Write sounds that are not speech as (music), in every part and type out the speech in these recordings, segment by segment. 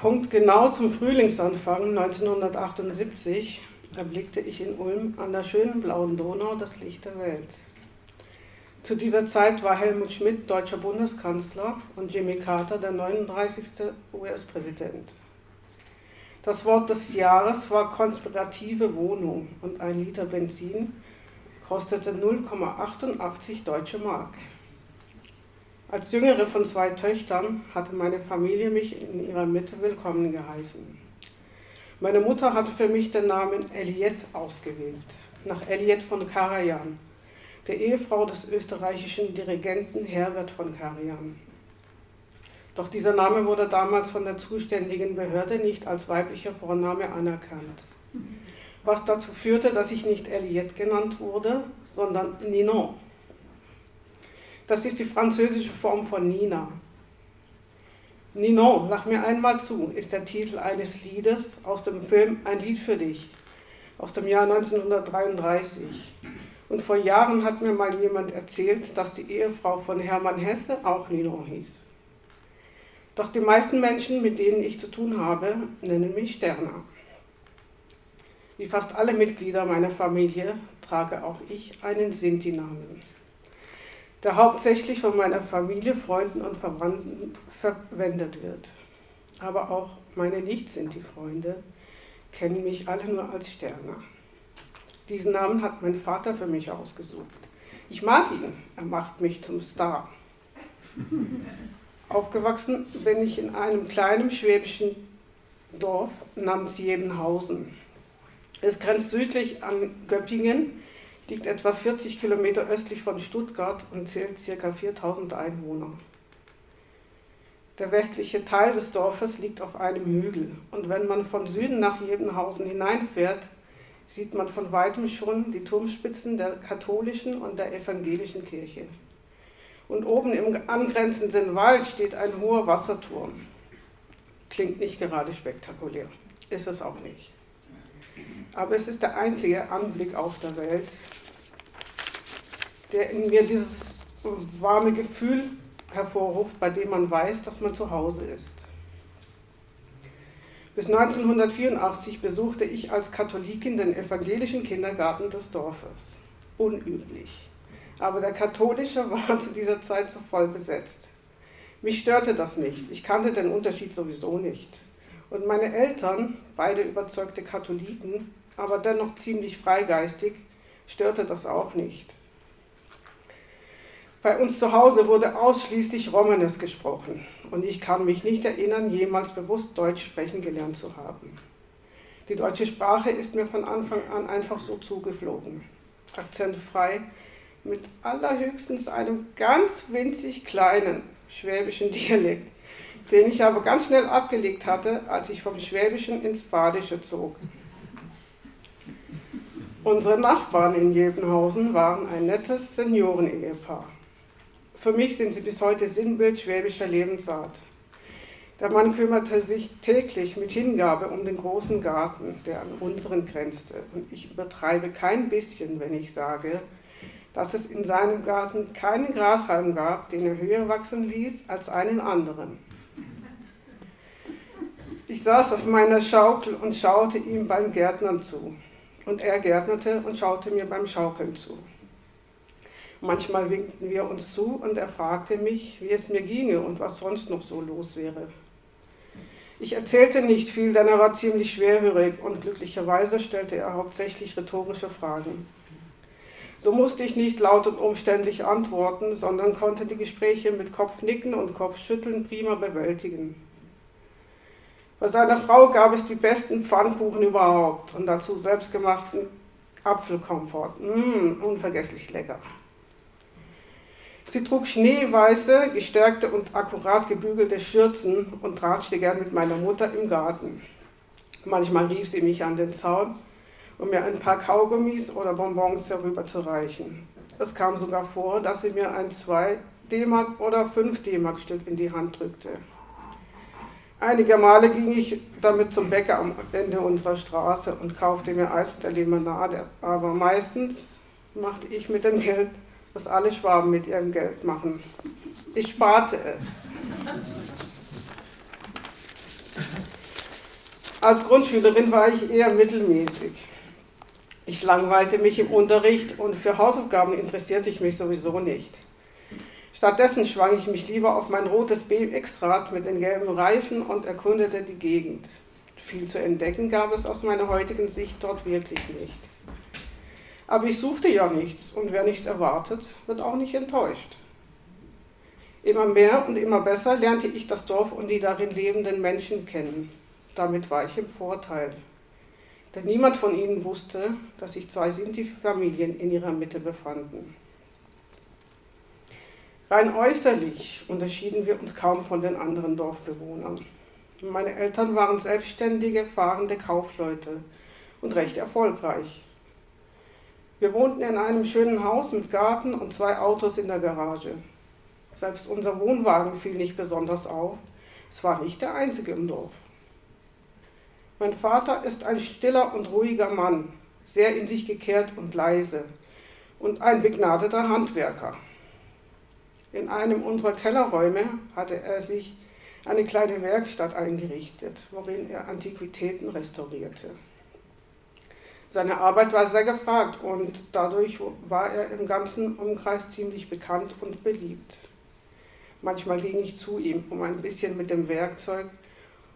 Punkt genau zum Frühlingsanfang 1978 erblickte ich in Ulm an der schönen blauen Donau das Licht der Welt. Zu dieser Zeit war Helmut Schmidt deutscher Bundeskanzler und Jimmy Carter der 39. US-Präsident. Das Wort des Jahres war konspirative Wohnung und ein Liter Benzin kostete 0,88 deutsche Mark. Als jüngere von zwei Töchtern hatte meine Familie mich in ihrer Mitte willkommen geheißen. Meine Mutter hatte für mich den Namen Eliette ausgewählt, nach Eliette von Karajan, der Ehefrau des österreichischen Dirigenten Herbert von Karajan. Doch dieser Name wurde damals von der zuständigen Behörde nicht als weiblicher Vorname anerkannt, was dazu führte, dass ich nicht Eliette genannt wurde, sondern Ninon. Das ist die französische Form von Nina. Ninon, lach mir einmal zu, ist der Titel eines Liedes aus dem Film Ein Lied für dich aus dem Jahr 1933. Und vor Jahren hat mir mal jemand erzählt, dass die Ehefrau von Hermann Hesse auch Ninon hieß. Doch die meisten Menschen, mit denen ich zu tun habe, nennen mich Sterna. Wie fast alle Mitglieder meiner Familie trage auch ich einen Sinti-Namen der hauptsächlich von meiner Familie, Freunden und Verwandten verwendet wird. Aber auch meine Nicht-Sinti-Freunde kennen mich alle nur als Sterner. Diesen Namen hat mein Vater für mich ausgesucht. Ich mag ihn, er macht mich zum Star. (laughs) Aufgewachsen bin ich in einem kleinen schwäbischen Dorf namens Jebenhausen. Es grenzt südlich an Göppingen liegt etwa 40 Kilometer östlich von Stuttgart und zählt ca. 4000 Einwohner. Der westliche Teil des Dorfes liegt auf einem Hügel und wenn man von Süden nach Jebenhausen hineinfährt, sieht man von weitem schon die Turmspitzen der katholischen und der evangelischen Kirche. Und oben im angrenzenden Wald steht ein hoher Wasserturm. Klingt nicht gerade spektakulär, ist es auch nicht. Aber es ist der einzige Anblick auf der Welt, der in mir dieses warme Gefühl hervorruft, bei dem man weiß, dass man zu Hause ist. Bis 1984 besuchte ich als Katholikin den evangelischen Kindergarten des Dorfes. Unüblich. Aber der katholische war zu dieser Zeit so voll besetzt. Mich störte das nicht. Ich kannte den Unterschied sowieso nicht. Und meine Eltern, beide überzeugte Katholiken, aber dennoch ziemlich freigeistig, störte das auch nicht. Bei uns zu Hause wurde ausschließlich Romanes gesprochen und ich kann mich nicht erinnern, jemals bewusst Deutsch sprechen gelernt zu haben. Die deutsche Sprache ist mir von Anfang an einfach so zugeflogen. Akzentfrei, mit allerhöchstens einem ganz winzig kleinen schwäbischen (laughs) Dialekt, den ich aber ganz schnell abgelegt hatte, als ich vom Schwäbischen ins Badische zog. Unsere Nachbarn in Jebenhausen waren ein nettes Seniorenehepaar. Für mich sind sie bis heute Sinnbild schwäbischer Lebensart. Der Mann kümmerte sich täglich mit Hingabe um den großen Garten, der an unseren grenzte. Und ich übertreibe kein bisschen, wenn ich sage, dass es in seinem Garten keinen Grashalm gab, den er höher wachsen ließ als einen anderen. Ich saß auf meiner Schaukel und schaute ihm beim Gärtnern zu. Und er gärtnerte und schaute mir beim Schaukeln zu. Manchmal winkten wir uns zu und er fragte mich, wie es mir ginge und was sonst noch so los wäre. Ich erzählte nicht viel, denn er war ziemlich schwerhörig und glücklicherweise stellte er hauptsächlich rhetorische Fragen. So musste ich nicht laut und umständlich antworten, sondern konnte die Gespräche mit Kopfnicken und Kopfschütteln prima bewältigen. Bei seiner Frau gab es die besten Pfannkuchen überhaupt und dazu selbstgemachten Apfelkomfort. Mmh, unvergesslich lecker. Sie trug schneeweiße, gestärkte und akkurat gebügelte Schürzen und ratschte gern mit meiner Mutter im Garten. Manchmal rief sie mich an den Zaun, um mir ein paar Kaugummis oder Bonbons herüberzureichen. Es kam sogar vor, dass sie mir ein 2 D-Mark oder 5 D-Mark Stück in die Hand drückte. Einige Male ging ich damit zum Bäcker am Ende unserer Straße und kaufte mir Eis der Limonade, aber meistens machte ich mit dem Geld was alle Schwaben mit ihrem Geld machen. Ich sparte es. Als Grundschülerin war ich eher mittelmäßig. Ich langweilte mich im Unterricht und für Hausaufgaben interessierte ich mich sowieso nicht. Stattdessen schwang ich mich lieber auf mein rotes BMX-Rad mit den gelben Reifen und erkundete die Gegend. Viel zu entdecken gab es aus meiner heutigen Sicht dort wirklich nicht. Aber ich suchte ja nichts und wer nichts erwartet, wird auch nicht enttäuscht. Immer mehr und immer besser lernte ich das Dorf und die darin lebenden Menschen kennen. Damit war ich im Vorteil. Denn niemand von ihnen wusste, dass sich zwei Sinti-Familien in ihrer Mitte befanden. Rein äußerlich unterschieden wir uns kaum von den anderen Dorfbewohnern. Meine Eltern waren selbstständige, fahrende Kaufleute und recht erfolgreich. Wir wohnten in einem schönen Haus mit Garten und zwei Autos in der Garage. Selbst unser Wohnwagen fiel nicht besonders auf. Es war nicht der einzige im Dorf. Mein Vater ist ein stiller und ruhiger Mann, sehr in sich gekehrt und leise und ein begnadeter Handwerker. In einem unserer Kellerräume hatte er sich eine kleine Werkstatt eingerichtet, worin er Antiquitäten restaurierte. Seine Arbeit war sehr gefragt und dadurch war er im ganzen Umkreis ziemlich bekannt und beliebt. Manchmal ging ich zu ihm, um ein bisschen mit dem Werkzeug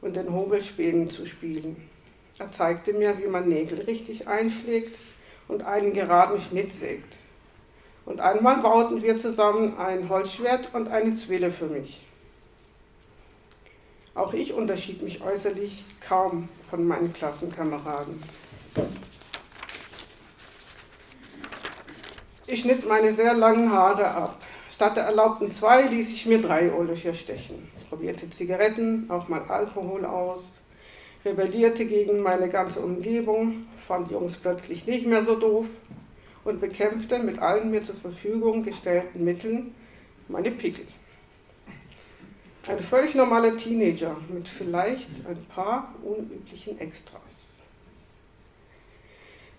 und den Hobelspänen zu spielen. Er zeigte mir, wie man Nägel richtig einschlägt und einen geraden Schnitt sägt. Und einmal bauten wir zusammen ein Holzschwert und eine Zwille für mich. Auch ich unterschied mich äußerlich kaum von meinen Klassenkameraden. Ich schnitt meine sehr langen Haare ab. Statt der erlaubten zwei ließ ich mir drei Ohrlöcher stechen, probierte Zigaretten, auch mal Alkohol aus, rebellierte gegen meine ganze Umgebung, fand Jungs plötzlich nicht mehr so doof und bekämpfte mit allen mir zur Verfügung gestellten Mitteln meine Pickel. Ein völlig normaler Teenager mit vielleicht ein paar unüblichen Extras.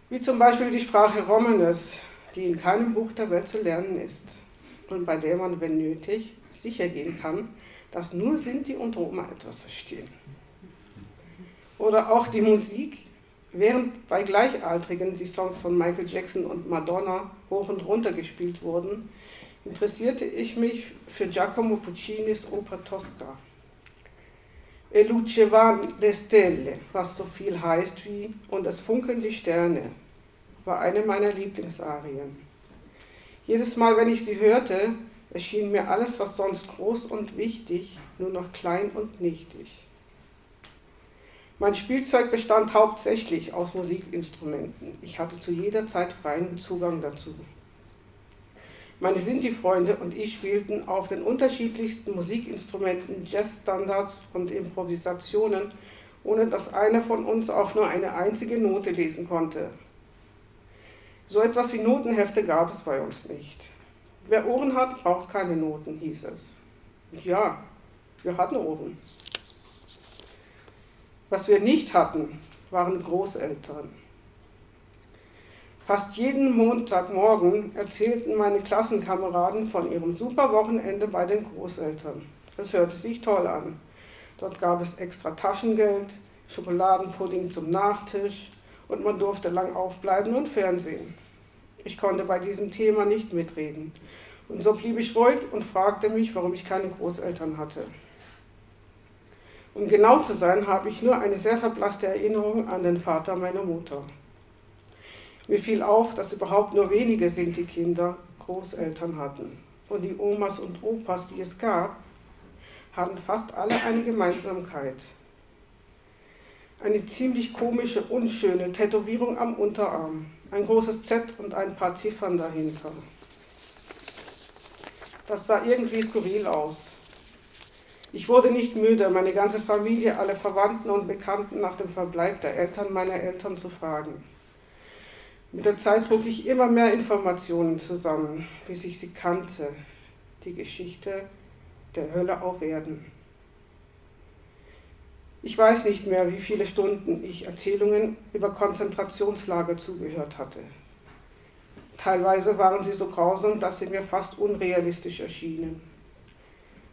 Wie zum Beispiel die Sprache Romanes, die in keinem Buch der Welt zu lernen ist und bei der man, wenn nötig, sicher gehen kann, dass nur Sinti und Roma etwas verstehen. Oder auch die Musik, während bei Gleichaltrigen die Songs von Michael Jackson und Madonna hoch und runter gespielt wurden, interessierte ich mich für Giacomo Puccinis Oper Tosca. E luce van le stelle, was so viel heißt wie Und es funkeln die Sterne, war eine meiner Lieblingsarien. Jedes Mal, wenn ich sie hörte, erschien mir alles, was sonst groß und wichtig, nur noch klein und nichtig. Mein Spielzeug bestand hauptsächlich aus Musikinstrumenten. Ich hatte zu jeder Zeit freien Zugang dazu. Meine Sinti-Freunde und ich spielten auf den unterschiedlichsten Musikinstrumenten Jazzstandards und Improvisationen, ohne dass einer von uns auch nur eine einzige Note lesen konnte. So etwas wie Notenhefte gab es bei uns nicht. Wer Ohren hat, braucht keine Noten, hieß es. ja, wir hatten Ohren. Was wir nicht hatten, waren Großeltern. Fast jeden Montagmorgen erzählten meine Klassenkameraden von ihrem super Wochenende bei den Großeltern. Das hörte sich toll an. Dort gab es extra Taschengeld, Schokoladenpudding zum Nachtisch, und man durfte lang aufbleiben und Fernsehen. Ich konnte bei diesem Thema nicht mitreden. Und so blieb ich ruhig und fragte mich, warum ich keine Großeltern hatte. Um genau zu sein, habe ich nur eine sehr verblasste Erinnerung an den Vater meiner Mutter. Mir fiel auf, dass überhaupt nur wenige Sinti-Kinder Großeltern hatten. Und die Omas und Opas, die es gab, hatten fast alle eine Gemeinsamkeit eine ziemlich komische, unschöne Tätowierung am Unterarm, ein großes Z und ein paar Ziffern dahinter. Das sah irgendwie skurril aus. Ich wurde nicht müde, meine ganze Familie, alle Verwandten und Bekannten nach dem Verbleib der Eltern meiner Eltern zu fragen. Mit der Zeit trug ich immer mehr Informationen zusammen, bis ich sie kannte, die Geschichte der Hölle auf Erden. Ich weiß nicht mehr, wie viele Stunden ich Erzählungen über Konzentrationslager zugehört hatte. Teilweise waren sie so grausam, dass sie mir fast unrealistisch erschienen.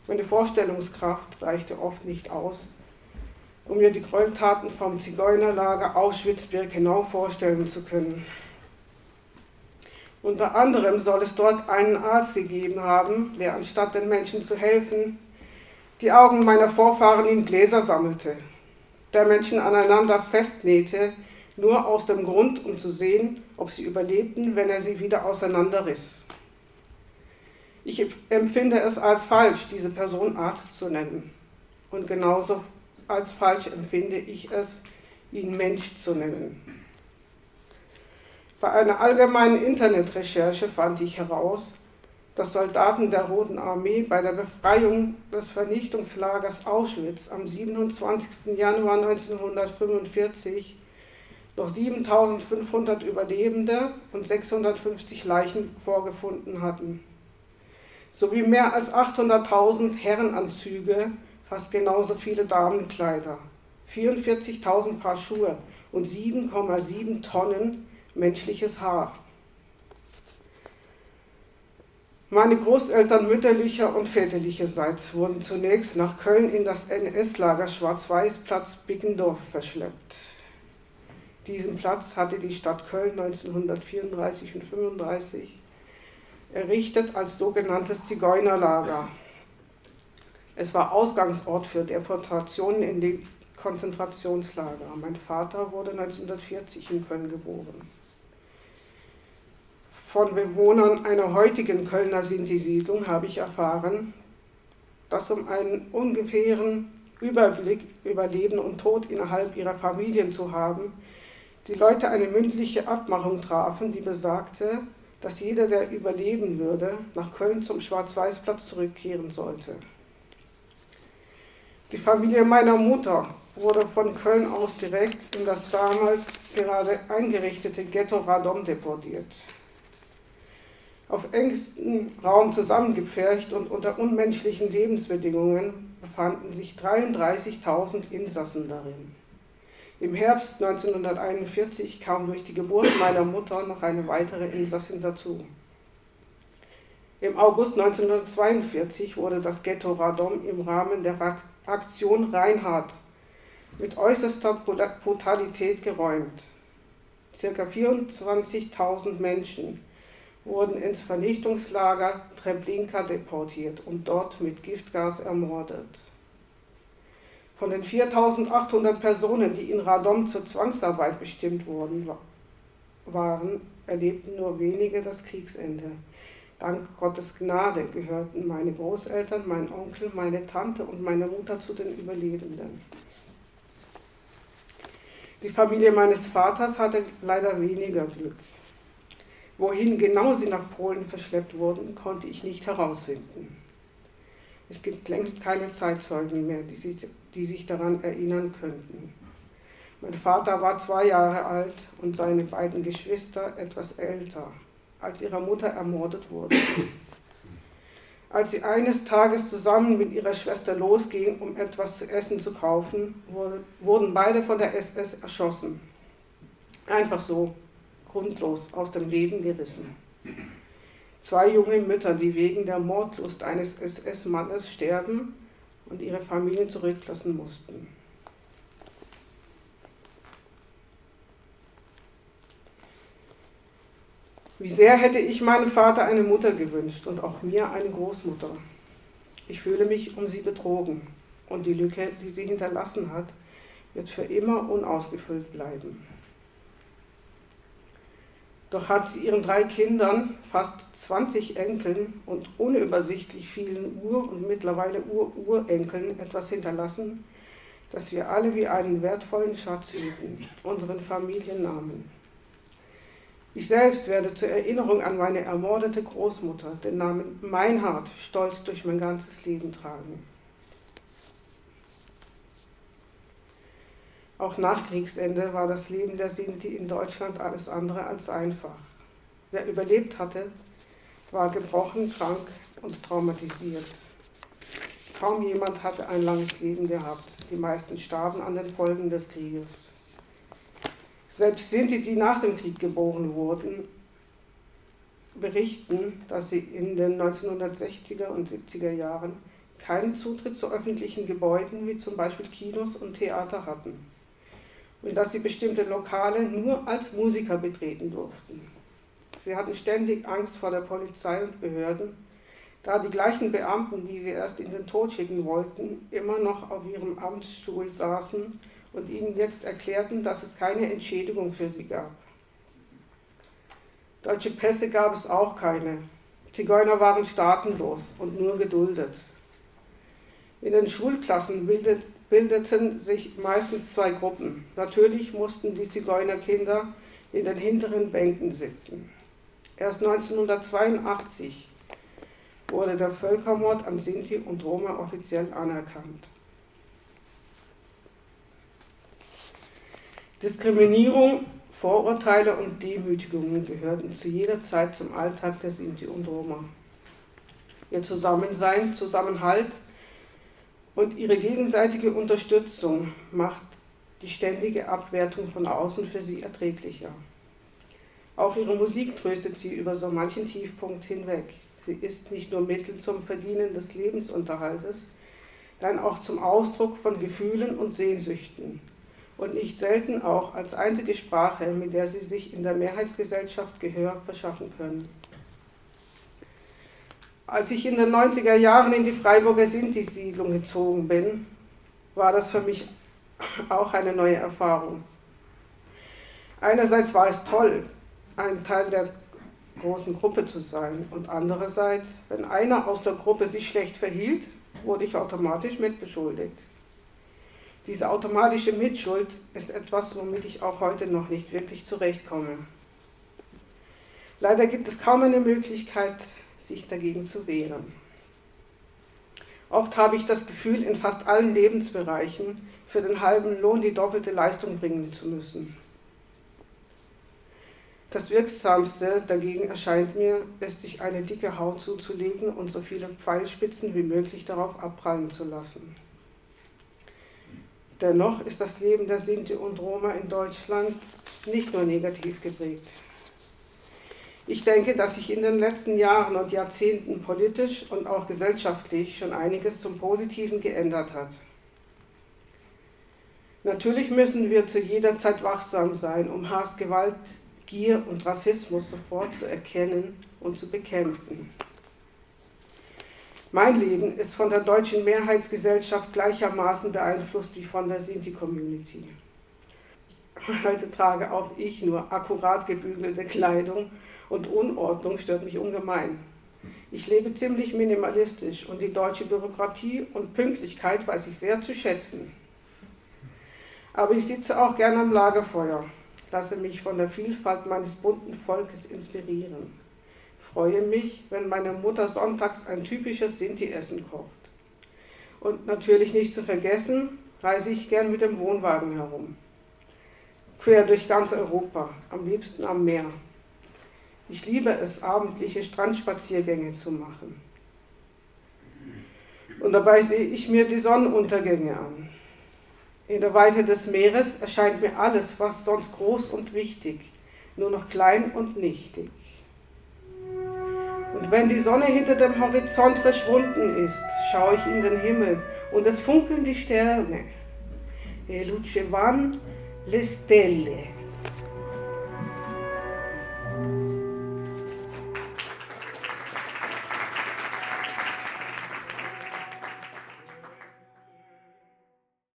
Meine Vorstellungskraft reichte oft nicht aus, um mir die Gräueltaten vom Zigeunerlager Auschwitz-Birkenau vorstellen zu können. Unter anderem soll es dort einen Arzt gegeben haben, der anstatt den Menschen zu helfen, die Augen meiner Vorfahren in Gläser sammelte, der Menschen aneinander festnähte, nur aus dem Grund, um zu sehen, ob sie überlebten, wenn er sie wieder auseinanderriss. Ich empfinde es als falsch, diese Person Arzt zu nennen. Und genauso als falsch empfinde ich es, ihn Mensch zu nennen. Bei einer allgemeinen Internetrecherche fand ich heraus, dass Soldaten der Roten Armee bei der Befreiung des Vernichtungslagers Auschwitz am 27. Januar 1945 noch 7500 Überlebende und 650 Leichen vorgefunden hatten, sowie mehr als 800.000 Herrenanzüge, fast genauso viele Damenkleider, 44.000 Paar Schuhe und 7,7 Tonnen menschliches Haar. Meine Großeltern mütterlicher und väterlicherseits wurden zunächst nach Köln in das NS-Lager Schwarz-Weiß-Platz Bickendorf verschleppt. Diesen Platz hatte die Stadt Köln 1934 und 1935 errichtet als sogenanntes Zigeunerlager. Es war Ausgangsort für Deportationen in die Konzentrationslager. Mein Vater wurde 1940 in Köln geboren von Bewohnern einer heutigen Kölner Sinti-Siedlung habe ich erfahren, dass um einen ungefähren Überblick über Leben und Tod innerhalb ihrer Familien zu haben, die Leute eine mündliche Abmachung trafen, die besagte, dass jeder, der überleben würde, nach Köln zum Schwarz-Weiß-Platz zurückkehren sollte. Die Familie meiner Mutter wurde von Köln aus direkt in das damals gerade eingerichtete Ghetto Radom deportiert auf engstem Raum zusammengepfercht und unter unmenschlichen Lebensbedingungen befanden sich 33.000 Insassen darin. Im Herbst 1941 kam durch die Geburt meiner Mutter noch eine weitere Insassin dazu. Im August 1942 wurde das Ghetto Radom im Rahmen der Aktion Reinhardt mit äußerster Brutalität geräumt. Circa 24.000 Menschen wurden ins Vernichtungslager Treblinka deportiert und dort mit Giftgas ermordet. Von den 4800 Personen, die in Radom zur Zwangsarbeit bestimmt worden waren, erlebten nur wenige das Kriegsende. Dank Gottes Gnade gehörten meine Großeltern, mein Onkel, meine Tante und meine Mutter zu den Überlebenden. Die Familie meines Vaters hatte leider weniger Glück. Wohin genau sie nach Polen verschleppt wurden, konnte ich nicht herausfinden. Es gibt längst keine Zeitzeugen mehr, die sich, die sich daran erinnern könnten. Mein Vater war zwei Jahre alt und seine beiden Geschwister etwas älter, als ihre Mutter ermordet wurde. Als sie eines Tages zusammen mit ihrer Schwester losging, um etwas zu essen zu kaufen, wurden beide von der SS erschossen. Einfach so, grundlos aus dem Leben gerissen. Zwei junge Mütter, die wegen der Mordlust eines SS-Mannes sterben und ihre Familien zurücklassen mussten. Wie sehr hätte ich meinem Vater eine Mutter gewünscht und auch mir eine Großmutter. Ich fühle mich um sie betrogen und die Lücke, die sie hinterlassen hat, wird für immer unausgefüllt bleiben. Doch hat sie ihren drei Kindern, fast 20 Enkeln und unübersichtlich vielen Ur- und mittlerweile Ur-Urenkeln etwas hinterlassen, das wir alle wie einen wertvollen Schatz hüten, unseren Familiennamen. Ich selbst werde zur Erinnerung an meine ermordete Großmutter den Namen Meinhard stolz durch mein ganzes Leben tragen. Auch nach Kriegsende war das Leben der Sinti in Deutschland alles andere als einfach. Wer überlebt hatte, war gebrochen, krank und traumatisiert. Kaum jemand hatte ein langes Leben gehabt. Die meisten starben an den Folgen des Krieges. Selbst Sinti, die nach dem Krieg geboren wurden, berichten, dass sie in den 1960er und 70er Jahren keinen Zutritt zu öffentlichen Gebäuden wie zum Beispiel Kinos und Theater hatten und dass sie bestimmte Lokale nur als Musiker betreten durften. Sie hatten ständig Angst vor der Polizei und Behörden, da die gleichen Beamten, die sie erst in den Tod schicken wollten, immer noch auf ihrem Amtsstuhl saßen und ihnen jetzt erklärten, dass es keine Entschädigung für sie gab. Deutsche Pässe gab es auch keine. Zigeuner waren staatenlos und nur geduldet. In den Schulklassen bildet, bildeten sich meistens zwei Gruppen. Natürlich mussten die Zigeunerkinder in den hinteren Bänken sitzen. Erst 1982 wurde der Völkermord an Sinti und Roma offiziell anerkannt. Diskriminierung, Vorurteile und Demütigungen gehörten zu jeder Zeit zum Alltag der Sinti und Roma. Ihr Zusammensein, Zusammenhalt und ihre gegenseitige Unterstützung macht die ständige Abwertung von außen für sie erträglicher. Auch ihre Musik tröstet sie über so manchen Tiefpunkt hinweg. Sie ist nicht nur Mittel zum Verdienen des Lebensunterhaltes, dann auch zum Ausdruck von Gefühlen und Sehnsüchten und nicht selten auch als einzige Sprache, mit der sie sich in der Mehrheitsgesellschaft Gehör verschaffen können. Als ich in den 90er Jahren in die Freiburger Sinti-Siedlung gezogen bin, war das für mich auch eine neue Erfahrung. Einerseits war es toll, ein Teil der großen Gruppe zu sein und andererseits, wenn einer aus der Gruppe sich schlecht verhielt, wurde ich automatisch mitbeschuldigt. Diese automatische Mitschuld ist etwas, womit ich auch heute noch nicht wirklich zurechtkomme. Leider gibt es kaum eine Möglichkeit, sich dagegen zu wehren. Oft habe ich das Gefühl, in fast allen Lebensbereichen für den halben Lohn die doppelte Leistung bringen zu müssen. Das Wirksamste dagegen erscheint mir, ist sich eine dicke Haut zuzulegen und so viele Pfeilspitzen wie möglich darauf abprallen zu lassen. Dennoch ist das Leben der Sinti und Roma in Deutschland nicht nur negativ geprägt. Ich denke, dass sich in den letzten Jahren und Jahrzehnten politisch und auch gesellschaftlich schon einiges zum Positiven geändert hat. Natürlich müssen wir zu jeder Zeit wachsam sein, um Hass, Gewalt, Gier und Rassismus sofort zu erkennen und zu bekämpfen. Mein Leben ist von der deutschen Mehrheitsgesellschaft gleichermaßen beeinflusst wie von der Sinti-Community. Heute trage auch ich nur akkurat gebügelte Kleidung und Unordnung stört mich ungemein. Ich lebe ziemlich minimalistisch und die deutsche Bürokratie und Pünktlichkeit weiß ich sehr zu schätzen. Aber ich sitze auch gern am Lagerfeuer, lasse mich von der Vielfalt meines bunten Volkes inspirieren. Freue mich, wenn meine Mutter sonntags ein typisches Sinti-Essen kocht. Und natürlich nicht zu vergessen, reise ich gern mit dem Wohnwagen herum. Quer durch ganz Europa, am liebsten am Meer. Ich liebe es, abendliche Strandspaziergänge zu machen. Und dabei sehe ich mir die Sonnenuntergänge an. In der Weite des Meeres erscheint mir alles, was sonst groß und wichtig, nur noch klein und nichtig. Und wenn die Sonne hinter dem Horizont verschwunden ist, schaue ich in den Himmel und es funkeln die Sterne. E luce van le stelle.